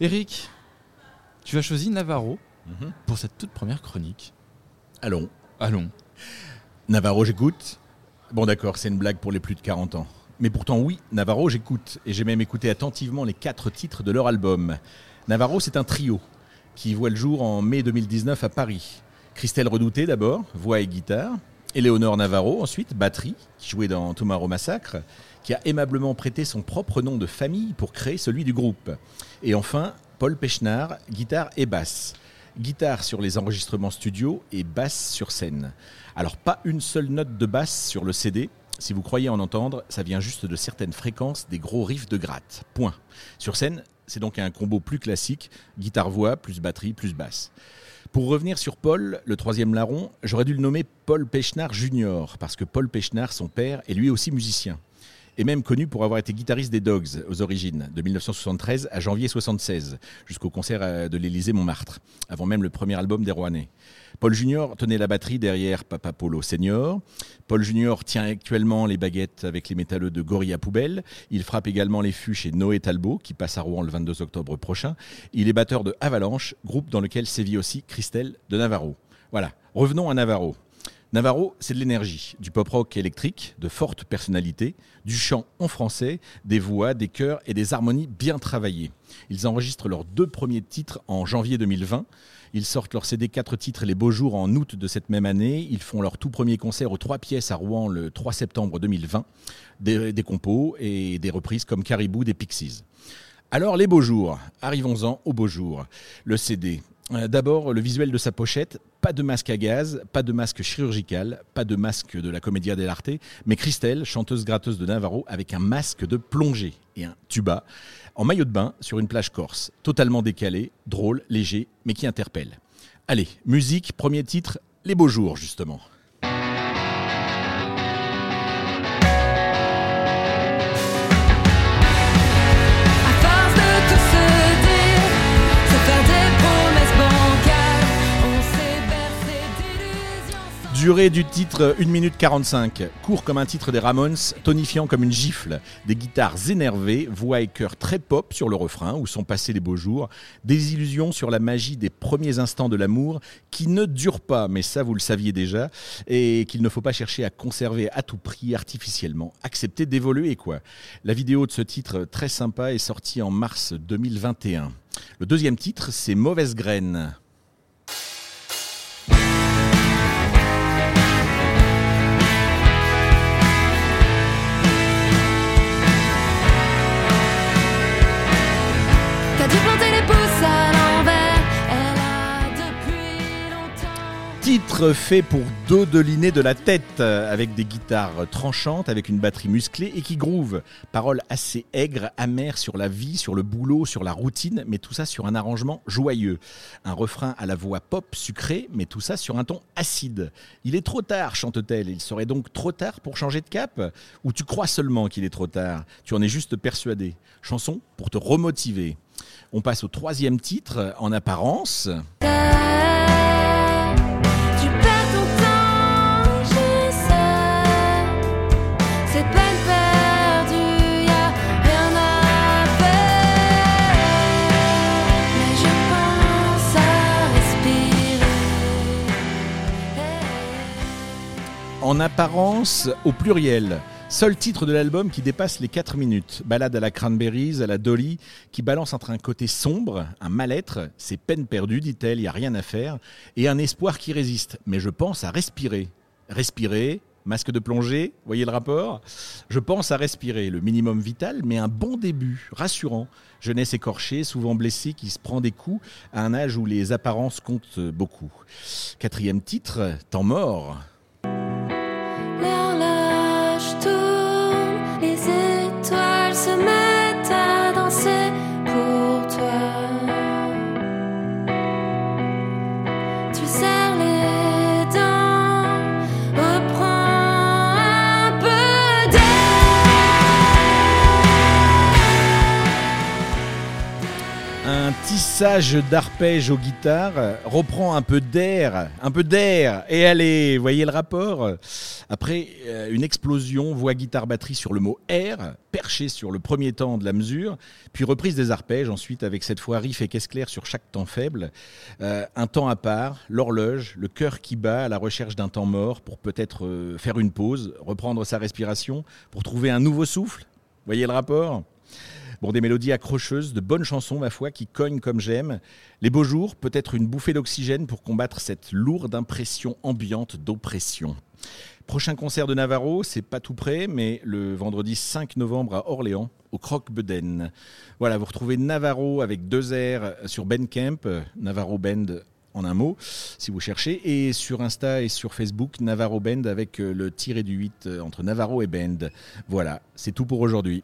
Eric, tu as choisi Navarro Mhm. pour cette toute première chronique. Allons. Allons. Navarro, j'écoute. Bon, d'accord, c'est une blague pour les plus de 40 ans. Mais pourtant, oui, Navarro, j'écoute. Et j'ai même écouté attentivement les quatre titres de leur album. Navarro, c'est un trio qui voit le jour en mai 2019 à Paris. Christelle Redouté d'abord, voix et guitare. Éléonore Navarro ensuite, batterie, qui jouait dans Tomorrow Massacre, qui a aimablement prêté son propre nom de famille pour créer celui du groupe. Et enfin, Paul Pechnard, guitare et basse. Guitare sur les enregistrements studio et basse sur scène. Alors pas une seule note de basse sur le CD. Si vous croyez en entendre, ça vient juste de certaines fréquences des gros riffs de gratte. Point. Sur scène, c'est donc un combo plus classique, guitare-voix plus batterie plus basse. Pour revenir sur Paul, le troisième larron, j'aurais dû le nommer Paul Pechnard Junior, parce que Paul Pechnard, son père, est lui aussi musicien. Et même connu pour avoir été guitariste des Dogs aux origines, de 1973 à janvier 76, jusqu'au concert euh, de l'Élysée Montmartre, avant même le premier album des Rouennais. Paul Junior tenait la batterie derrière Papa Polo Senior. Paul Junior tient actuellement les baguettes avec les métalleux de Gorilla Poubelle. Il frappe également les fûts chez Noé Talbot, qui passe à Rouen le 22 octobre prochain. Il est batteur de Avalanche, groupe dans lequel sévit aussi Christelle de Navarro. Voilà, revenons à Navarro. Navarro, c'est de l'énergie, du pop-rock électrique, de fortes personnalités, du chant en français, des voix, des chœurs et des harmonies bien travaillées. Ils enregistrent leurs deux premiers titres en janvier 2020. Ils sortent leur CD 4 titres Les Beaux Jours en août de cette même année. Ils font leur tout premier concert aux trois pièces à Rouen le 3 septembre 2020. Des, des compos et des reprises comme Caribou des Pixies. Alors les beaux jours, arrivons-en aux beaux jours. Le CD. Euh, D'abord, le visuel de sa pochette, pas de masque à gaz, pas de masque chirurgical, pas de masque de la Commedia dell'arte, mais Christelle, chanteuse gratteuse de Navarro, avec un masque de plongée et un tuba, en maillot de bain sur une plage corse, totalement décalé, drôle, léger, mais qui interpelle. Allez, musique, premier titre, Les Beaux Jours, justement. Durée du titre 1 minute 45, court comme un titre des Ramones, tonifiant comme une gifle, des guitares énervées, voix et chœur très pop sur le refrain où sont passés les beaux jours, des illusions sur la magie des premiers instants de l'amour qui ne durent pas, mais ça vous le saviez déjà, et qu'il ne faut pas chercher à conserver à tout prix artificiellement, accepter d'évoluer quoi. La vidéo de ce titre très sympa est sortie en mars 2021. Le deuxième titre, c'est Mauvaise graine. Fait pour dodeliner de la tête, euh, avec des guitares tranchantes, avec une batterie musclée et qui groove. Paroles assez aigres, amères sur la vie, sur le boulot, sur la routine, mais tout ça sur un arrangement joyeux. Un refrain à la voix pop sucrée, mais tout ça sur un ton acide. Il est trop tard, chante-t-elle. Il serait donc trop tard pour changer de cap? Ou tu crois seulement qu'il est trop tard? Tu en es juste persuadé. Chanson pour te remotiver. On passe au troisième titre, en apparence. En apparence, au pluriel. Seul titre de l'album qui dépasse les 4 minutes. Balade à la Cranberries, à la Dolly, qui balance entre un côté sombre, un mal-être, c'est peine perdue, dit-elle, il n'y a rien à faire, et un espoir qui résiste. Mais je pense à respirer. Respirer, masque de plongée, voyez le rapport? Je pense à respirer, le minimum vital, mais un bon début, rassurant. Jeunesse écorchée, souvent blessée, qui se prend des coups à un âge où les apparences comptent beaucoup. Quatrième titre, Temps mort. Un tissage d'arpèges aux guitares reprend un peu d'air, un peu d'air, et allez, voyez le rapport. Après euh, une explosion, voix guitare-batterie sur le mot R, perché sur le premier temps de la mesure, puis reprise des arpèges, ensuite avec cette fois riff et caisse claire sur chaque temps faible, Euh, un temps à part, l'horloge, le cœur qui bat à la recherche d'un temps mort pour peut-être euh, faire une pause, reprendre sa respiration, pour trouver un nouveau souffle. Voyez le rapport? Bon, des mélodies accrocheuses, de bonnes chansons, ma foi, qui cognent comme j'aime. Les beaux jours, peut-être une bouffée d'oxygène pour combattre cette lourde impression ambiante d'oppression. Prochain concert de Navarro, c'est pas tout près, mais le vendredi 5 novembre à Orléans, au Croque-Beden. Voilà, vous retrouvez Navarro avec deux R sur Bandcamp, Navarro Band en un mot, si vous cherchez, et sur Insta et sur Facebook, Navarro Band avec le tiré du 8 euh, entre Navarro et Band. Voilà, c'est tout pour aujourd'hui.